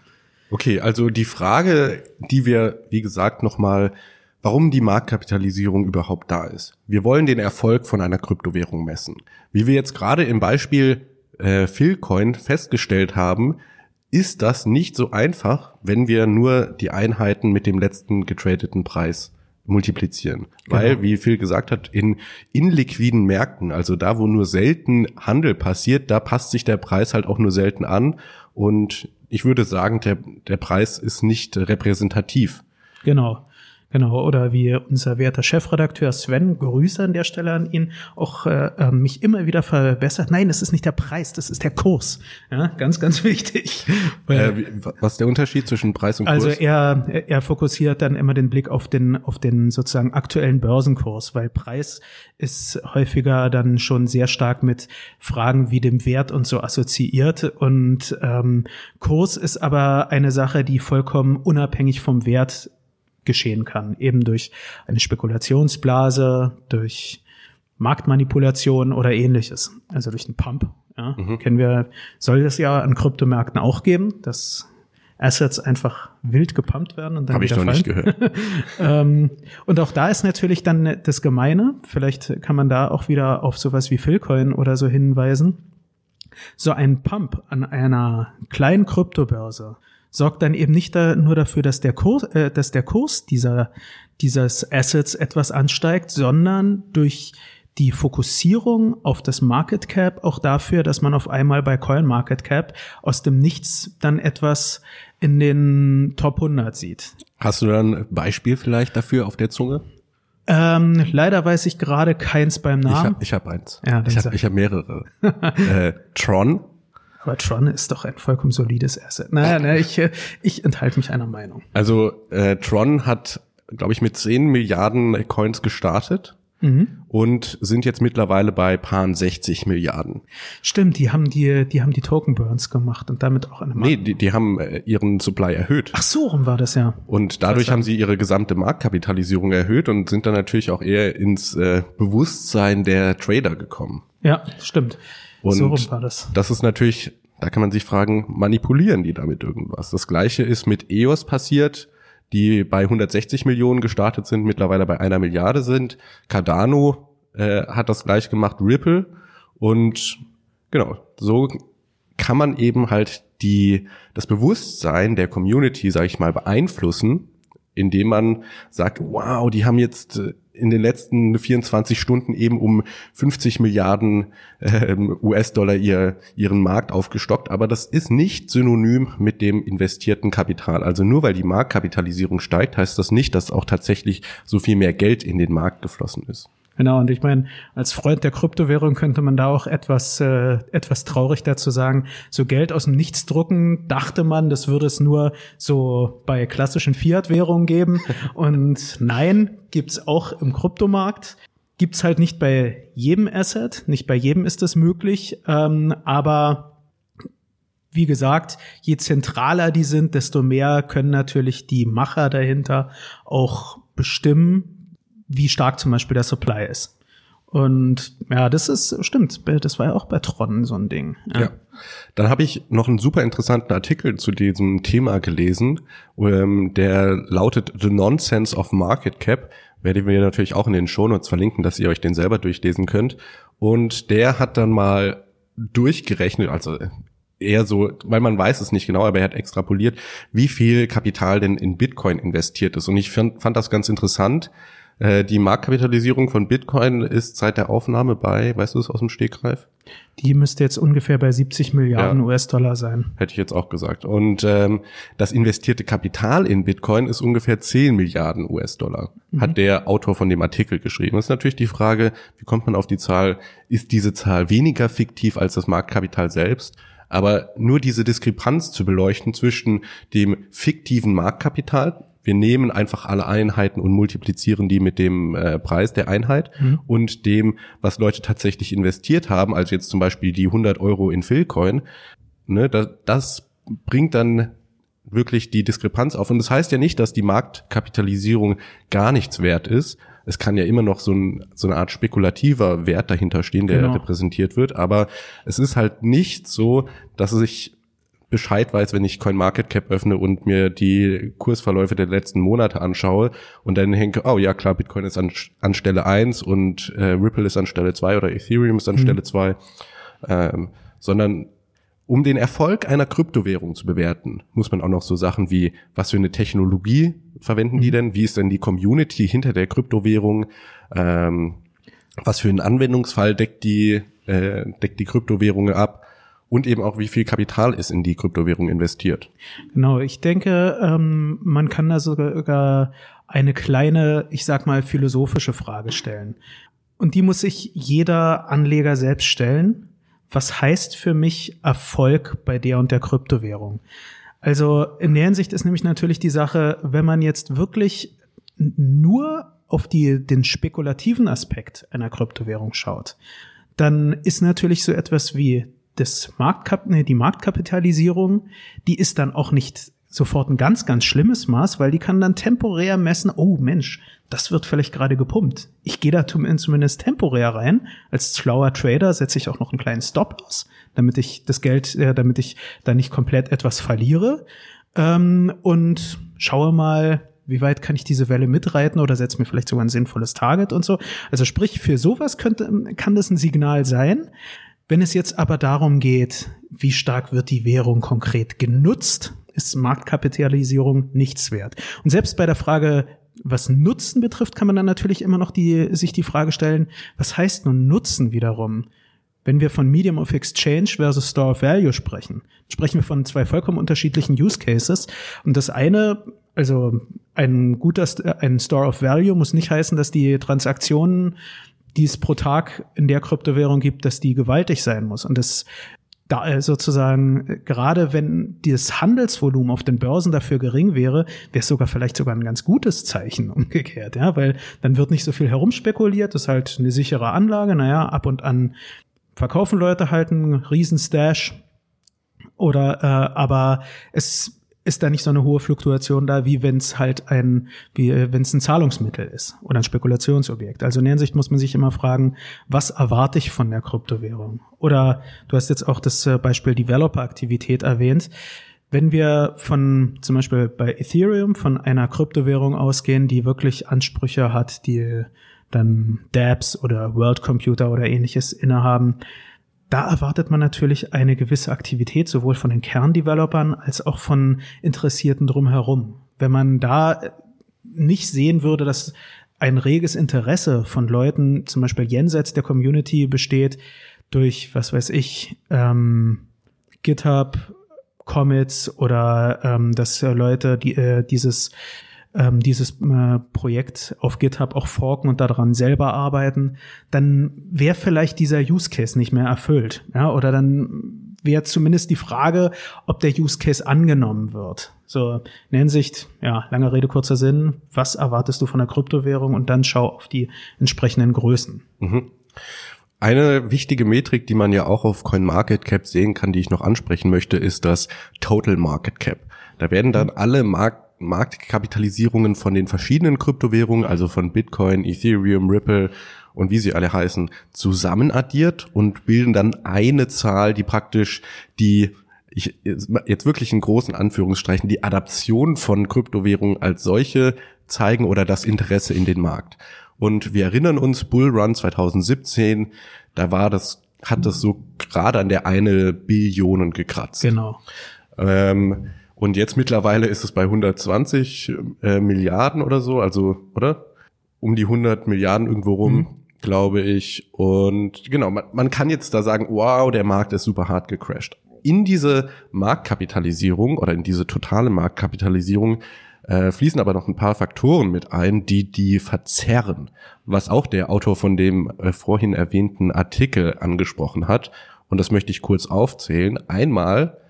Okay, also die Frage, die wir, wie gesagt, nochmal warum die Marktkapitalisierung überhaupt da ist. Wir wollen den Erfolg von einer Kryptowährung messen. Wie wir jetzt gerade im Beispiel äh, Philcoin festgestellt haben, ist das nicht so einfach, wenn wir nur die Einheiten mit dem letzten getradeten Preis multiplizieren. Genau. Weil, wie Phil gesagt hat, in inliquiden Märkten, also da, wo nur selten Handel passiert, da passt sich der Preis halt auch nur selten an. Und ich würde sagen, der, der Preis ist nicht repräsentativ. Genau. Genau, oder wie unser werter Chefredakteur Sven, Grüße an der Stelle an ihn, auch äh, ähm, mich immer wieder verbessert. Nein, das ist nicht der Preis, das ist der Kurs. Ja, ganz, ganz wichtig. Äh, was ist der Unterschied zwischen Preis und also Kurs? Also er, er fokussiert dann immer den Blick auf den, auf den sozusagen aktuellen Börsenkurs, weil Preis ist häufiger dann schon sehr stark mit Fragen wie dem Wert und so assoziiert. Und ähm, Kurs ist aber eine Sache, die vollkommen unabhängig vom Wert geschehen kann, eben durch eine Spekulationsblase, durch Marktmanipulation oder ähnliches, also durch einen Pump. Ja, mhm. Kennen wir, soll es ja an Kryptomärkten auch geben, dass Assets einfach wild gepumpt werden und dann Habe ich noch nicht gehört. ähm, und auch da ist natürlich dann das Gemeine, vielleicht kann man da auch wieder auf sowas wie Philcoin oder so hinweisen. So ein Pump an einer kleinen Kryptobörse sorgt dann eben nicht da nur dafür, dass der Kurs, äh, dass der Kurs dieser, dieses Assets etwas ansteigt, sondern durch die Fokussierung auf das Market Cap auch dafür, dass man auf einmal bei Coin Market Cap aus dem Nichts dann etwas in den Top 100 sieht. Hast du dann ein Beispiel vielleicht dafür auf der Zunge? Ähm, leider weiß ich gerade keins beim Namen. Ich habe hab eins. Ja, ich habe hab mehrere. äh, Tron aber Tron ist doch ein vollkommen solides Asset. Naja, ne, ich, äh, ich enthalte mich einer Meinung. Also äh, Tron hat, glaube ich, mit 10 Milliarden Coins gestartet. Mhm. Und sind jetzt mittlerweile bei paar 60 Milliarden. Stimmt, die haben die, die haben die Token Burns gemacht und damit auch eine Markt Nee, die, die haben äh, ihren Supply erhöht. Ach so, rum war das ja. Und dadurch haben sie ihre gesamte Marktkapitalisierung erhöht und sind dann natürlich auch eher ins äh, Bewusstsein der Trader gekommen. Ja, stimmt. Und so rum war das. Das ist natürlich, da kann man sich fragen, manipulieren die damit irgendwas? Das gleiche ist mit EOS passiert, die bei 160 Millionen gestartet sind, mittlerweile bei einer Milliarde sind. Cardano äh, hat das gleich gemacht, Ripple. Und genau, so kann man eben halt die, das Bewusstsein der Community, sage ich mal, beeinflussen, indem man sagt, wow, die haben jetzt äh, in den letzten 24 Stunden eben um 50 Milliarden äh, US-Dollar ihr, ihren Markt aufgestockt. Aber das ist nicht synonym mit dem investierten Kapital. Also nur weil die Marktkapitalisierung steigt, heißt das nicht, dass auch tatsächlich so viel mehr Geld in den Markt geflossen ist. Genau, und ich meine, als Freund der Kryptowährung könnte man da auch etwas, äh, etwas traurig dazu sagen, so Geld aus dem Nichts drucken, dachte man, das würde es nur so bei klassischen Fiat-Währungen geben. und nein, gibt's auch im Kryptomarkt. Gibt's halt nicht bei jedem Asset, nicht bei jedem ist das möglich, ähm, aber wie gesagt, je zentraler die sind, desto mehr können natürlich die Macher dahinter auch bestimmen, wie stark zum Beispiel der Supply ist. Und ja, das ist stimmt. Das war ja auch bei Tron so ein Ding. Ja. ja. Dann habe ich noch einen super interessanten Artikel zu diesem Thema gelesen, ähm, der lautet The Nonsense of Market Cap. Werde wir natürlich auch in den Shownotes verlinken, dass ihr euch den selber durchlesen könnt. Und der hat dann mal durchgerechnet, also eher so, weil man weiß es nicht genau, aber er hat extrapoliert, wie viel Kapital denn in Bitcoin investiert ist. Und ich fand, fand das ganz interessant äh, die Marktkapitalisierung von Bitcoin ist seit der Aufnahme bei, weißt du es aus dem Stegreif? Die müsste jetzt ungefähr bei 70 Milliarden ja, US-Dollar sein. Hätte ich jetzt auch gesagt. Und ähm, das investierte Kapital in Bitcoin ist ungefähr 10 Milliarden US-Dollar, mhm. hat der Autor von dem Artikel geschrieben. Das ist natürlich die Frage, wie kommt man auf die Zahl? Ist diese Zahl weniger fiktiv als das Marktkapital selbst? Aber nur diese Diskrepanz zu beleuchten zwischen dem fiktiven Marktkapital, wir nehmen einfach alle Einheiten und multiplizieren die mit dem äh, Preis der Einheit mhm. und dem, was Leute tatsächlich investiert haben, also jetzt zum Beispiel die 100 Euro in Philcoin, ne, das, das bringt dann wirklich die Diskrepanz auf. Und das heißt ja nicht, dass die Marktkapitalisierung gar nichts wert ist. Es kann ja immer noch so, ein, so eine Art spekulativer Wert dahinter stehen, der genau. repräsentiert wird. Aber es ist halt nicht so, dass sich Bescheid weiß, wenn ich CoinMarketCap öffne und mir die Kursverläufe der letzten Monate anschaue und dann denke, oh ja klar, Bitcoin ist an, an Stelle eins und äh, Ripple ist an Stelle zwei oder Ethereum ist an mhm. Stelle zwei, ähm, sondern um den Erfolg einer Kryptowährung zu bewerten, muss man auch noch so Sachen wie, was für eine Technologie verwenden mhm. die denn, wie ist denn die Community hinter der Kryptowährung, ähm, was für einen Anwendungsfall deckt die, äh, deckt die Kryptowährung ab, und eben auch, wie viel Kapital ist in die Kryptowährung investiert. Genau, ich denke, ähm, man kann da sogar eine kleine, ich sag mal, philosophische Frage stellen. Und die muss sich jeder Anleger selbst stellen. Was heißt für mich Erfolg bei der und der Kryptowährung? Also in der Hinsicht ist nämlich natürlich die Sache, wenn man jetzt wirklich nur auf die, den spekulativen Aspekt einer Kryptowährung schaut, dann ist natürlich so etwas wie das Marktkap nee, die Marktkapitalisierung, die ist dann auch nicht sofort ein ganz, ganz schlimmes Maß, weil die kann dann temporär messen, oh Mensch, das wird vielleicht gerade gepumpt. Ich gehe da zumindest temporär rein. Als schlauer Trader setze ich auch noch einen kleinen Stop aus, damit ich das Geld, äh, damit ich da nicht komplett etwas verliere. Ähm, und schaue mal, wie weit kann ich diese Welle mitreiten oder setze mir vielleicht sogar ein sinnvolles Target und so. Also sprich, für sowas könnte, kann das ein Signal sein. Wenn es jetzt aber darum geht, wie stark wird die Währung konkret genutzt, ist Marktkapitalisierung nichts wert. Und selbst bei der Frage, was Nutzen betrifft, kann man dann natürlich immer noch die, sich die Frage stellen, was heißt nun Nutzen wiederum? Wenn wir von Medium of Exchange versus Store of Value sprechen, sprechen wir von zwei vollkommen unterschiedlichen Use Cases. Und das eine, also ein guter, ein Store of Value muss nicht heißen, dass die Transaktionen die es pro Tag in der Kryptowährung gibt, dass die gewaltig sein muss. Und das da äh, sozusagen, äh, gerade wenn das Handelsvolumen auf den Börsen dafür gering wäre, wäre es sogar vielleicht sogar ein ganz gutes Zeichen umgekehrt, ja, weil dann wird nicht so viel herumspekuliert, das ist halt eine sichere Anlage, naja, ab und an verkaufen Leute halt einen riesen Stash oder äh, aber es ist da nicht so eine hohe Fluktuation da, wie wenn es halt ein, wie äh, wenn es ein Zahlungsmittel ist oder ein Spekulationsobjekt. Also in der Hinsicht muss man sich immer fragen, was erwarte ich von der Kryptowährung? Oder du hast jetzt auch das äh, Beispiel Developer-Aktivität erwähnt. Wenn wir von zum Beispiel bei Ethereum von einer Kryptowährung ausgehen, die wirklich Ansprüche hat, die dann DApps oder World Computer oder ähnliches innehaben, da erwartet man natürlich eine gewisse Aktivität sowohl von den Kerndevelopern als auch von Interessierten drumherum. Wenn man da nicht sehen würde, dass ein reges Interesse von Leuten, zum Beispiel jenseits der Community, besteht durch, was weiß ich, ähm, GitHub, Commits oder ähm, dass Leute die, äh, dieses ähm, dieses äh, Projekt auf GitHub auch forken und daran selber arbeiten, dann wäre vielleicht dieser Use Case nicht mehr erfüllt. Ja, oder dann wäre zumindest die Frage, ob der Use Case angenommen wird. So, in Hinsicht, ja, lange Rede, kurzer Sinn, was erwartest du von der Kryptowährung und dann schau auf die entsprechenden Größen. Mhm. Eine wichtige Metrik, die man ja auch auf CoinMarketCap sehen kann, die ich noch ansprechen möchte, ist das Total Market Cap. Da werden dann alle Markt Marktkapitalisierungen von den verschiedenen Kryptowährungen, also von Bitcoin, Ethereum, Ripple und wie sie alle heißen, zusammen addiert und bilden dann eine Zahl, die praktisch die ich, jetzt wirklich in großen Anführungsstreichen die Adaption von Kryptowährungen als solche zeigen oder das Interesse in den Markt. Und wir erinnern uns, Bullrun 2017, da war das, hat das so gerade an der eine Billionen gekratzt. Genau. Ähm, und jetzt mittlerweile ist es bei 120 äh, Milliarden oder so, also, oder? Um die 100 Milliarden irgendwo rum, mhm. glaube ich. Und genau, man, man kann jetzt da sagen, wow, der Markt ist super hart gecrashed. In diese Marktkapitalisierung oder in diese totale Marktkapitalisierung äh, fließen aber noch ein paar Faktoren mit ein, die die verzerren, was auch der Autor von dem äh, vorhin erwähnten Artikel angesprochen hat. Und das möchte ich kurz aufzählen. Einmal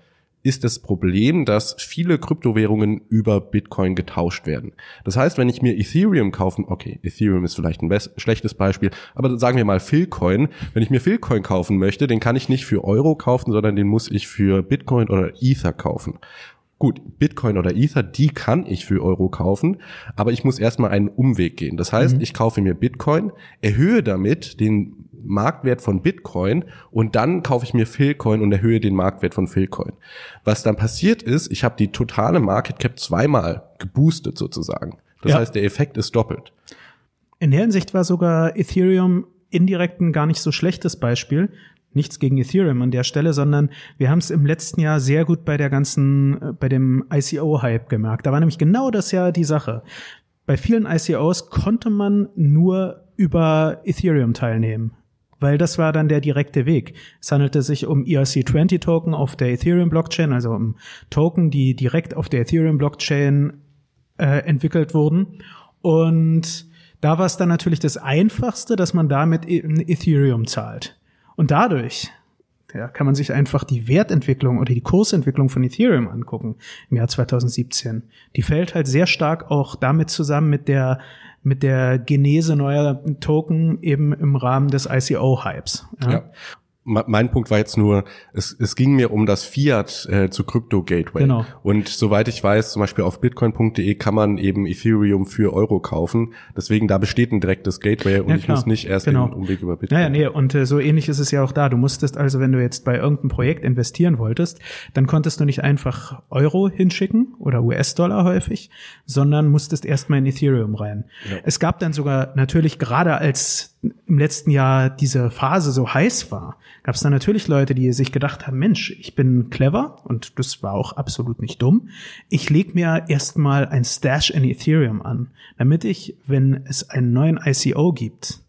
ist das Problem, dass viele Kryptowährungen über Bitcoin getauscht werden. Das heißt, wenn ich mir Ethereum kaufen, okay, Ethereum ist vielleicht ein schlechtes Beispiel, aber sagen wir mal Philcoin, wenn ich mir Philcoin kaufen möchte, den kann ich nicht für Euro kaufen, sondern den muss ich für Bitcoin oder Ether kaufen. Gut, Bitcoin oder Ether, die kann ich für Euro kaufen, aber ich muss erstmal einen Umweg gehen. Das heißt, mhm. ich kaufe mir Bitcoin, erhöhe damit den Marktwert von Bitcoin und dann kaufe ich mir Philcoin und erhöhe den Marktwert von Philcoin. Was dann passiert ist, ich habe die totale Market Cap zweimal geboostet sozusagen. Das Ja. heißt, der Effekt ist doppelt. In der Hinsicht war sogar Ethereum indirekt ein gar nicht so schlechtes Beispiel. Nichts gegen Ethereum an der Stelle, sondern wir haben es im letzten Jahr sehr gut bei der ganzen, äh, bei dem ICO-Hype gemerkt. Da war nämlich genau das ja die Sache. Bei vielen ICOs konnte man nur über Ethereum teilnehmen. Weil das war dann der direkte Weg. Es handelte sich um ERC20-Token auf der Ethereum-Blockchain, also um Token, die direkt auf der Ethereum-Blockchain äh, entwickelt wurden. Und da war es dann natürlich das Einfachste, dass man damit in Ethereum zahlt. Und dadurch ja, kann man sich einfach die Wertentwicklung oder die Kursentwicklung von Ethereum angucken im Jahr 2017. Die fällt halt sehr stark auch damit zusammen mit der mit der Genese neuer Token eben im Rahmen des ICO-Hypes. Ja. Me- Mein Punkt war jetzt nur, es, es ging mir um das Fiat äh, zu Crypto Gateway. Genau. Und soweit ich weiß, zum Beispiel auf bitcoin.de kann man eben Ethereum für Euro kaufen. Deswegen da besteht ein direktes Gateway und Ja, ich muss nicht erst Genau. den Umweg über Bitcoin. Naja, nee, und äh, so ähnlich ist es ja auch da. Du musstest also, wenn du jetzt bei irgendeinem Projekt investieren wolltest, dann konntest du nicht einfach Euro hinschicken oder US-Dollar häufig, sondern musstest erstmal in Ethereum rein. Es gab dann sogar natürlich gerade als im letzten Jahr diese Phase so heiß war, gab es dann natürlich Leute, die sich gedacht haben, Mensch, ich bin clever und das war auch absolut nicht dumm. Ich leg mir erstmal ein Stash in Ethereum an, damit ich, wenn es einen neuen ICO gibt,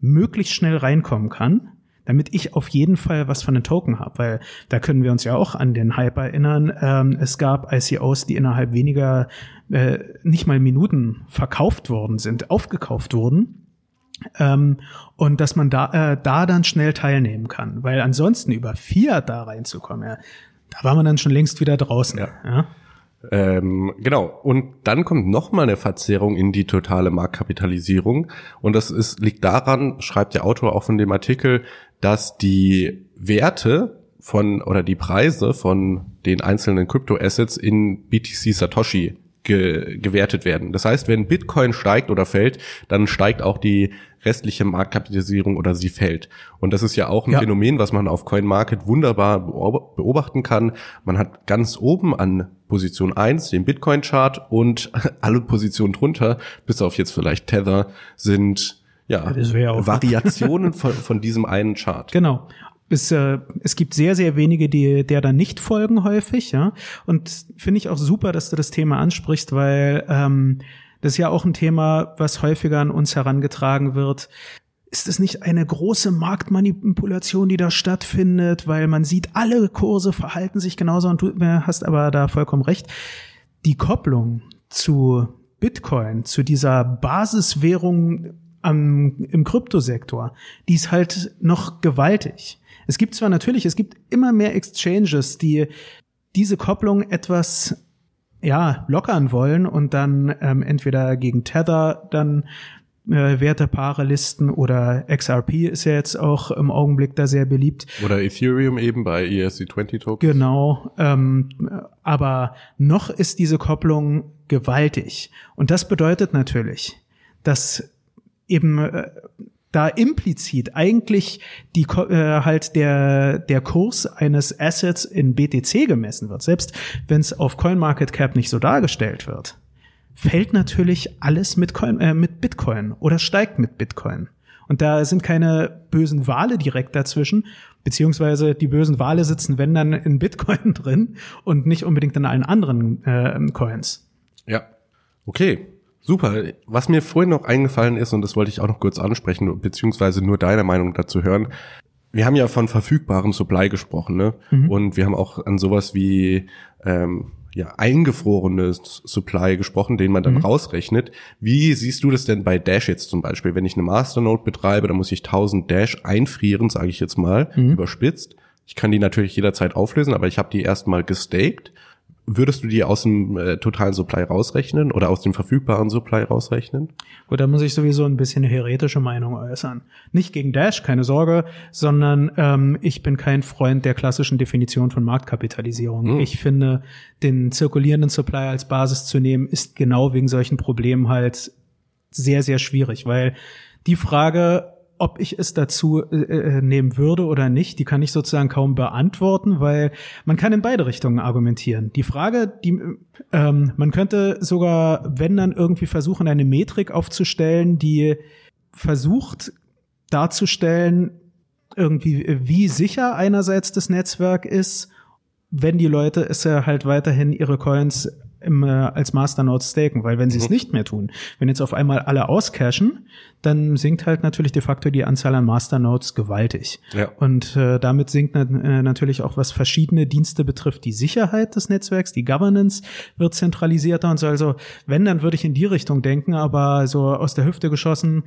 möglichst schnell reinkommen kann, damit ich auf jeden Fall was von den Token habe, weil da können wir uns ja auch an den Hype erinnern. Ähm, es gab ICOs, die innerhalb weniger, äh, nicht mal Minuten verkauft worden sind, aufgekauft wurden. Ähm, und dass man da, äh, da dann schnell teilnehmen kann, weil ansonsten über Fiat da reinzukommen, ja, da war man dann schon längst wieder draußen. Ja. Ja. Ähm, genau. Und dann kommt noch mal eine Verzerrung in die totale Marktkapitalisierung. Und das ist, liegt daran, schreibt der Autor auch von dem Artikel, dass die Werte von oder die Preise von den einzelnen Kryptoassets in BTC Satoshi ge gewertet werden. Das heißt, wenn Bitcoin steigt oder fällt, dann steigt auch die restliche Marktkapitalisierung oder sie fällt. Und das ist ja auch ein Ja. Phänomen, was man auf CoinMarket wunderbar beob- beobachten kann. Man hat ganz oben an Position 1 den Bitcoin-Chart und alle Positionen drunter, bis auf jetzt vielleicht Tether, sind ja, Variationen von, von diesem einen Chart. Genau. Es, äh, es gibt sehr, sehr wenige, die der dann nicht folgen häufig, ja. Und finde ich auch super, dass du das Thema ansprichst, weil ähm, das ist ja auch ein Thema, was häufiger an uns herangetragen wird. Ist es nicht eine große Marktmanipulation, die da stattfindet, weil man sieht, alle Kurse verhalten sich genauso und du äh, hast aber da vollkommen recht. Die Kopplung zu Bitcoin, zu dieser Basiswährung am, im Kryptosektor, die ist halt noch gewaltig. Es gibt zwar natürlich, es gibt immer mehr Exchanges, die diese Kopplung etwas ja, lockern wollen und dann ähm, entweder gegen Tether dann äh, Wertepaare listen oder XRP ist ja jetzt auch im Augenblick da sehr beliebt. Oder Ethereum eben bei E ERC20 Tokens. Genau, ähm, aber noch ist diese Kopplung gewaltig. Und das bedeutet natürlich, dass eben äh, da implizit eigentlich die äh, halt der der Kurs eines Assets in BTC gemessen wird, selbst wenn es auf CoinMarketCap nicht so dargestellt wird, fällt natürlich alles mit, Coin, äh, mit Bitcoin oder steigt mit Bitcoin. Und da sind keine bösen Wale direkt dazwischen, beziehungsweise die bösen Wale sitzen, wenn dann in Bitcoin drin und nicht unbedingt in allen anderen äh, Coins. Ja. Okay. Super. Was mir vorhin noch eingefallen ist, und das wollte ich auch noch kurz ansprechen, beziehungsweise nur deine Meinung dazu hören. Wir haben ja von verfügbarem Supply gesprochen, ne? Und wir haben auch an sowas wie ähm, ja, eingefrorenes Supply gesprochen, den man dann rausrechnet. Wie siehst du das denn bei Dash jetzt zum Beispiel? Wenn ich eine Masternode betreibe, dann muss ich 1000 Dash einfrieren, sage ich jetzt mal, überspitzt. Ich kann die natürlich jederzeit auflösen, aber ich habe die erstmal gestaked. Würdest du die aus dem äh, totalen Supply rausrechnen oder aus dem verfügbaren Supply rausrechnen? Gut, da muss ich sowieso ein bisschen eine heretische Meinung äußern. Nicht gegen Dash, keine Sorge, sondern ähm, ich bin kein Freund der klassischen Definition von Marktkapitalisierung. Ich finde, den zirkulierenden Supply als Basis zu nehmen, ist genau wegen solchen Problemen halt sehr, sehr schwierig, weil die Frage, ob ich es dazu äh, äh, nehmen würde oder nicht, die kann ich sozusagen kaum beantworten, weil man kann in beide Richtungen argumentieren. Die Frage, die ähm, man könnte sogar, wenn dann irgendwie versuchen, eine Metrik aufzustellen, die versucht darzustellen, irgendwie, wie sicher einerseits das Netzwerk ist, wenn die Leute es ja halt weiterhin ihre Coins im, äh, als Masternode staken, weil wenn sie es mhm. nicht mehr tun, wenn jetzt auf einmal alle auscashen, dann sinkt halt natürlich de facto die Anzahl an Masternodes gewaltig. Ja. Und äh, damit sinkt äh, natürlich auch, was verschiedene Dienste betrifft, die Sicherheit des Netzwerks, die Governance wird zentralisierter und so. Also wenn, dann würde ich in die Richtung denken, aber so aus der Hüfte geschossen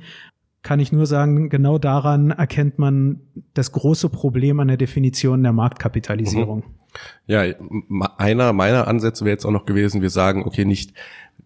kann ich nur sagen, genau daran erkennt man das große Problem an der Definition der Marktkapitalisierung. Mhm. Ja, einer meiner Ansätze wäre jetzt auch noch gewesen, wir sagen, okay, nicht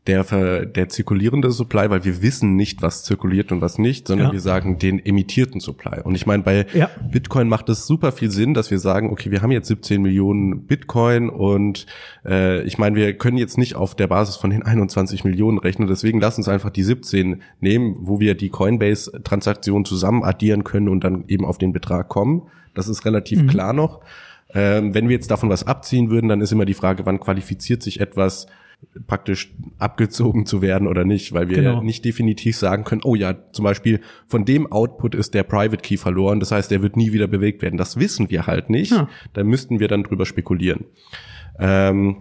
der, der zirkulierende Supply, weil wir wissen nicht, was zirkuliert und was nicht, sondern ja. wir sagen den emittierten Supply. Und ich meine, bei ja. Bitcoin macht es super viel Sinn, dass wir sagen, okay, wir haben jetzt 17 Millionen Bitcoin und äh, ich meine, wir können jetzt nicht auf der Basis von den 21 Millionen rechnen, deswegen lass uns einfach die 17 nehmen, wo wir die Coinbase-Transaktionen zusammen addieren können und dann eben auf den Betrag kommen. Das ist relativ mhm. klar noch. Ähm, wenn wir jetzt davon was abziehen würden, dann ist immer die Frage, wann qualifiziert sich etwas praktisch abgezogen zu werden oder nicht, weil wir genau. nicht definitiv sagen können, oh ja, zum Beispiel von dem Output ist der Private Key verloren, das heißt, der wird nie wieder bewegt werden. Das wissen wir halt nicht. Ja. Da müssten wir dann drüber spekulieren. Ähm,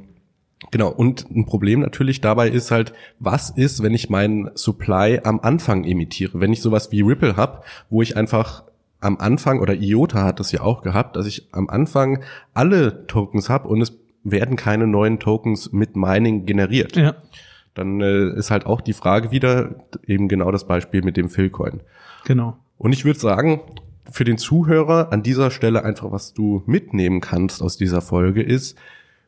Genau, und ein Problem natürlich dabei ist halt, was ist, wenn ich meinen Supply am Anfang emitiere? Wenn ich sowas wie Ripple habe, wo ich einfach am Anfang, oder IOTA hat das ja auch gehabt, dass ich am Anfang alle Tokens habe und es werden keine neuen Tokens mit Mining generiert. Ja. Dann äh, ist halt auch die Frage wieder eben genau das Beispiel mit dem Philcoin. Genau. Und ich würde sagen, für den Zuhörer an dieser Stelle einfach, was du mitnehmen kannst aus dieser Folge ist,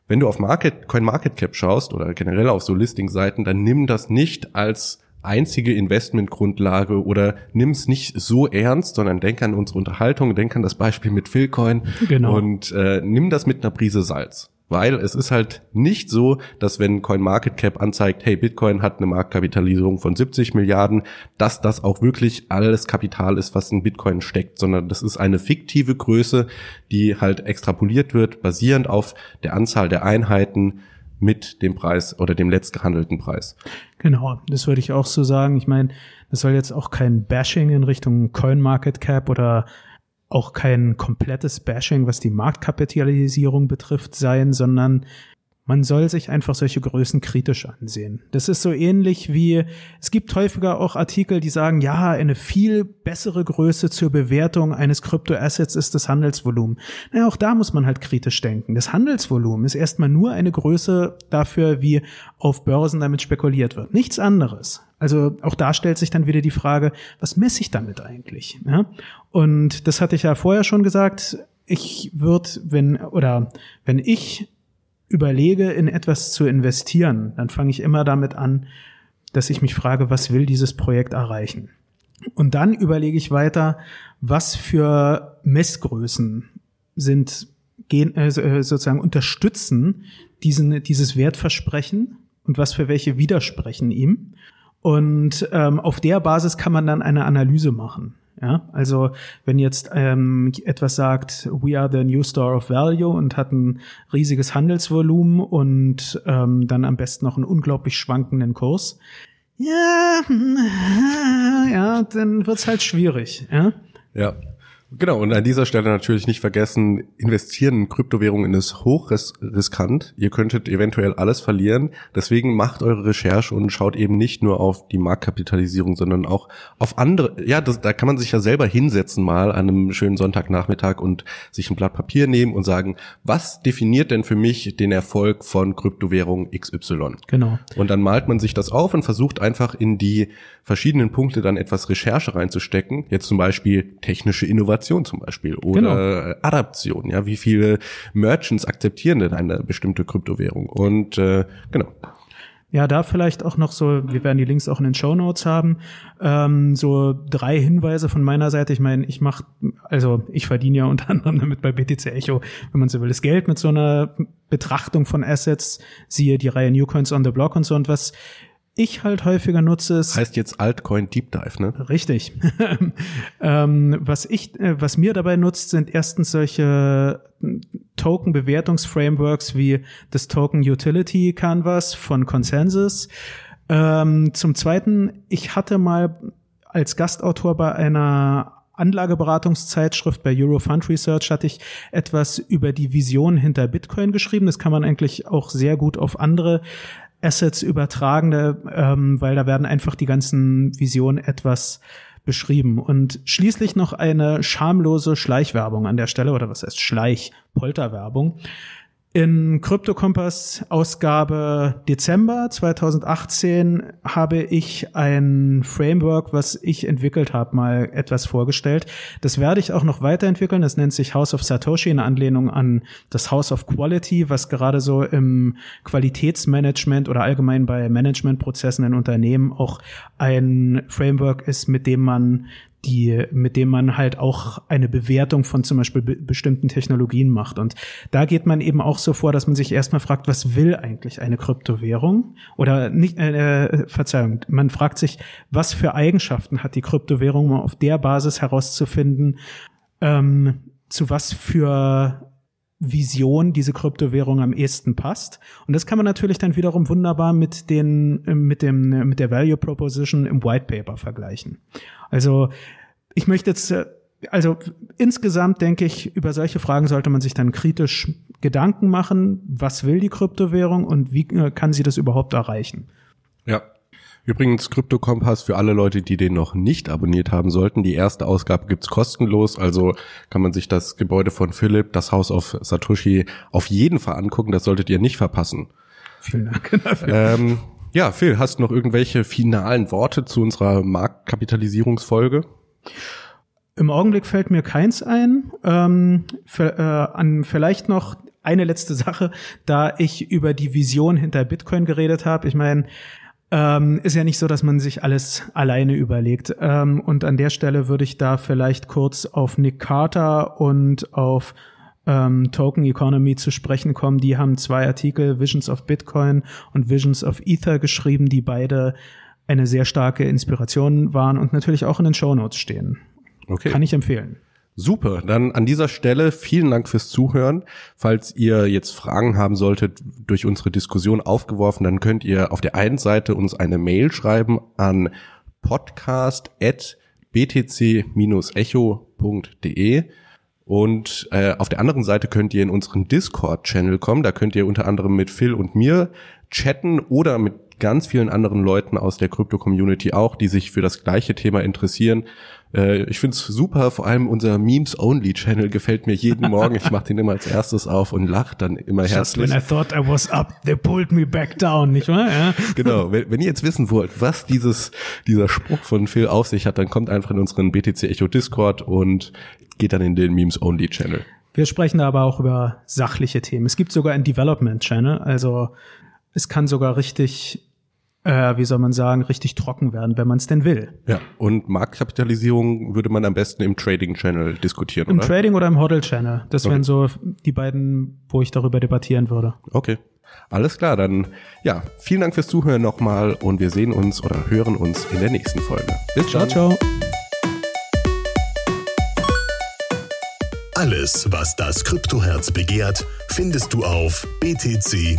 wenn du auf Market, Coin Market Cap schaust oder generell auf so Listing-Seiten, dann nimm das nicht als einzige Investmentgrundlage oder nimm es nicht so ernst, sondern denk an unsere Unterhaltung, denk an das Beispiel mit Philcoin genau. und äh, nimm das mit einer Prise Salz. Weil es ist halt nicht so, dass wenn CoinMarketCap anzeigt, hey, Bitcoin hat eine Marktkapitalisierung von 70 Milliarden, dass das auch wirklich alles Kapital ist, was in Bitcoin steckt, sondern das ist eine fiktive Größe, die halt extrapoliert wird, basierend auf der Anzahl der Einheiten mit dem Preis oder dem letztgehandelten Preis. Genau, das würde ich auch so sagen. Ich meine, das soll jetzt auch kein Bashing in Richtung CoinMarketCap oder auch kein komplettes Bashing, was die Marktkapitalisierung betrifft, sein, sondern man soll sich einfach solche Größen kritisch ansehen. Das ist so ähnlich wie, es gibt häufiger auch Artikel, die sagen, ja, eine viel bessere Größe zur Bewertung eines Kryptoassets ist das Handelsvolumen. Naja, auch da muss man halt kritisch denken. Das Handelsvolumen ist erstmal nur eine Größe dafür, wie auf Börsen damit spekuliert wird. Nichts anderes. Also auch da stellt sich dann wieder die Frage, was messe ich damit eigentlich? Ja? Und das hatte ich ja vorher schon gesagt. Ich würde, wenn, oder wenn ich überlege, in etwas zu investieren, dann fange ich immer damit an, dass ich mich frage, was will dieses Projekt erreichen? Und dann überlege ich weiter, was für Messgrößen sind gehen, äh, sozusagen unterstützen diesen, dieses Wertversprechen und was für welche widersprechen ihm. Und ähm, auf der Basis kann man dann eine Analyse machen. Ja, also wenn jetzt ähm, etwas sagt, we are the new store of value und hat ein riesiges Handelsvolumen und ähm, dann am besten noch einen unglaublich schwankenden Kurs, ja, ja, dann wird's halt schwierig. Ja. Ja. Genau, und an dieser Stelle natürlich nicht vergessen, investieren in Kryptowährungen ist hochriskant. Ihr könntet eventuell alles verlieren. Deswegen macht eure Recherche und schaut eben nicht nur auf die Marktkapitalisierung, sondern auch auf andere. Ja, das, da kann man sich ja selber hinsetzen mal an einem schönen Sonntagnachmittag und sich ein Blatt Papier nehmen und sagen, was definiert denn für mich den Erfolg von Kryptowährung XY? Genau. Und dann malt man sich das auf und versucht einfach in die verschiedenen Punkte dann etwas Recherche reinzustecken. Jetzt zum Beispiel technische Innovation zum Beispiel oder genau. Adaption. Ja, wie viele Merchants akzeptieren denn eine bestimmte Kryptowährung? Und äh, genau. Ja, da vielleicht auch noch so, wir werden die Links auch in den Show Notes haben, ähm, so drei Hinweise von meiner Seite. Ich meine, ich mache, also ich verdiene ja unter anderem damit bei BTC Echo, wenn man so will, das Geld mit so einer Betrachtung von Assets, siehe die Reihe New Coins on the Block und so und was ich halt häufiger nutze, ist Heißt jetzt Altcoin Deep Dive, ne? Richtig. ähm, was ich, äh, was mir dabei nutzt, sind erstens solche Token-Bewertungsframeworks wie das Token Utility Canvas von Consensus. Ähm, zum Zweiten, ich hatte mal als Gastautor bei einer Anlageberatungszeitschrift bei Eurofund Research hatte ich etwas über die Vision hinter Bitcoin geschrieben. Das kann man eigentlich auch sehr gut auf andere Assets übertragen, ähm, weil da werden einfach die ganzen Visionen etwas beschrieben. Und schließlich noch eine schamlose Schleichwerbung an der Stelle, oder was heißt Schleich, Polterwerbung. In Kryptokompass Ausgabe Dezember 2018 habe ich ein Framework, was ich entwickelt habe, mal etwas vorgestellt. Das werde ich auch noch weiterentwickeln. Das nennt sich House of Satoshi in Anlehnung an das House of Quality, was gerade so im Qualitätsmanagement oder allgemein bei Managementprozessen in Unternehmen auch ein Framework ist, mit dem man die, mit dem man halt auch eine Bewertung von zum Beispiel be bestimmten Technologien macht. Und da geht man eben auch so vor, dass man sich erstmal fragt, was will eigentlich eine Kryptowährung? Oder nicht, äh, äh Verzeihung, man fragt sich, was für Eigenschaften hat die Kryptowährung, um auf der Basis herauszufinden, ähm, zu was für Vision diese Kryptowährung am ehesten passt. Und das kann man natürlich dann wiederum wunderbar mit den, mit dem, mit der Value Proposition im White Paper vergleichen. Also, ich möchte jetzt, also insgesamt denke ich, über solche Fragen sollte man sich dann kritisch Gedanken machen. Was will die Kryptowährung und wie äh, kann sie das überhaupt erreichen? Ja, Übrigens, Krypto-Kompass für alle Leute, die den noch nicht abonniert haben sollten. Die erste Ausgabe gibt's kostenlos, also kann man sich das Gebäude von Philipp, das Haus auf Satoshi, auf jeden Fall angucken. Das solltet ihr nicht verpassen. Vielen Dank dafür. Ähm, ja, Phil, hast du noch irgendwelche finalen Worte zu unserer Marktkapitalisierungsfolge? Im Augenblick fällt mir keins ein. Ähm, für, äh, an vielleicht noch eine letzte Sache, da ich über die Vision hinter Bitcoin geredet habe. Ich meine, ähm, ist ja nicht so, dass man sich alles alleine überlegt. Ähm, und an der Stelle würde ich da vielleicht kurz auf Nick Carter und auf ähm, Token Economy zu sprechen kommen. Die haben zwei Artikel, Visions of Bitcoin und Visions of Ether geschrieben, die beide eine sehr starke Inspiration waren und natürlich auch in den Show Notes stehen. Okay. Kann ich empfehlen. Super, dann an dieser Stelle vielen Dank fürs Zuhören. Falls ihr jetzt Fragen haben solltet, durch unsere Diskussion aufgeworfen, dann könnt ihr auf der einen Seite uns eine Mail schreiben an podcast.btc-echo.de und äh, auf der anderen Seite könnt ihr in unseren Discord-Channel kommen. Da könnt ihr unter anderem mit Phil und mir chatten oder mit ganz vielen anderen Leuten aus der Krypto-Community auch, die sich für das gleiche Thema interessieren. Äh, ich find's super, vor allem unser Memes-Only-Channel gefällt mir jeden Morgen. Ich mache den immer als erstes auf und lache dann immer Just herzlich. when I thought I was up, they pulled me back down, nicht wahr? Ja. Genau, wenn, wenn ihr jetzt wissen wollt, was dieses, dieser Spruch von Phil auf sich hat, dann kommt einfach in unseren BTC Echo Discord und geht dann in den Memes-Only-Channel. Wir sprechen da aber auch über sachliche Themen. Es gibt sogar einen Development-Channel, also es kann sogar richtig äh, wie soll man sagen, richtig trocken werden, wenn man es denn will. Ja, und Marktkapitalisierung würde man am besten im Trading Channel diskutieren, Im oder? Trading oder im Hodl Channel. Das okay. wären so die beiden, wo ich darüber debattieren würde. Okay. Alles klar, dann ja, vielen Dank fürs Zuhören nochmal und wir sehen uns oder hören uns in der nächsten Folge. Bis ciao, dann. ciao. Alles, was das Kryptoherz begehrt, findest du auf btc-echo.de.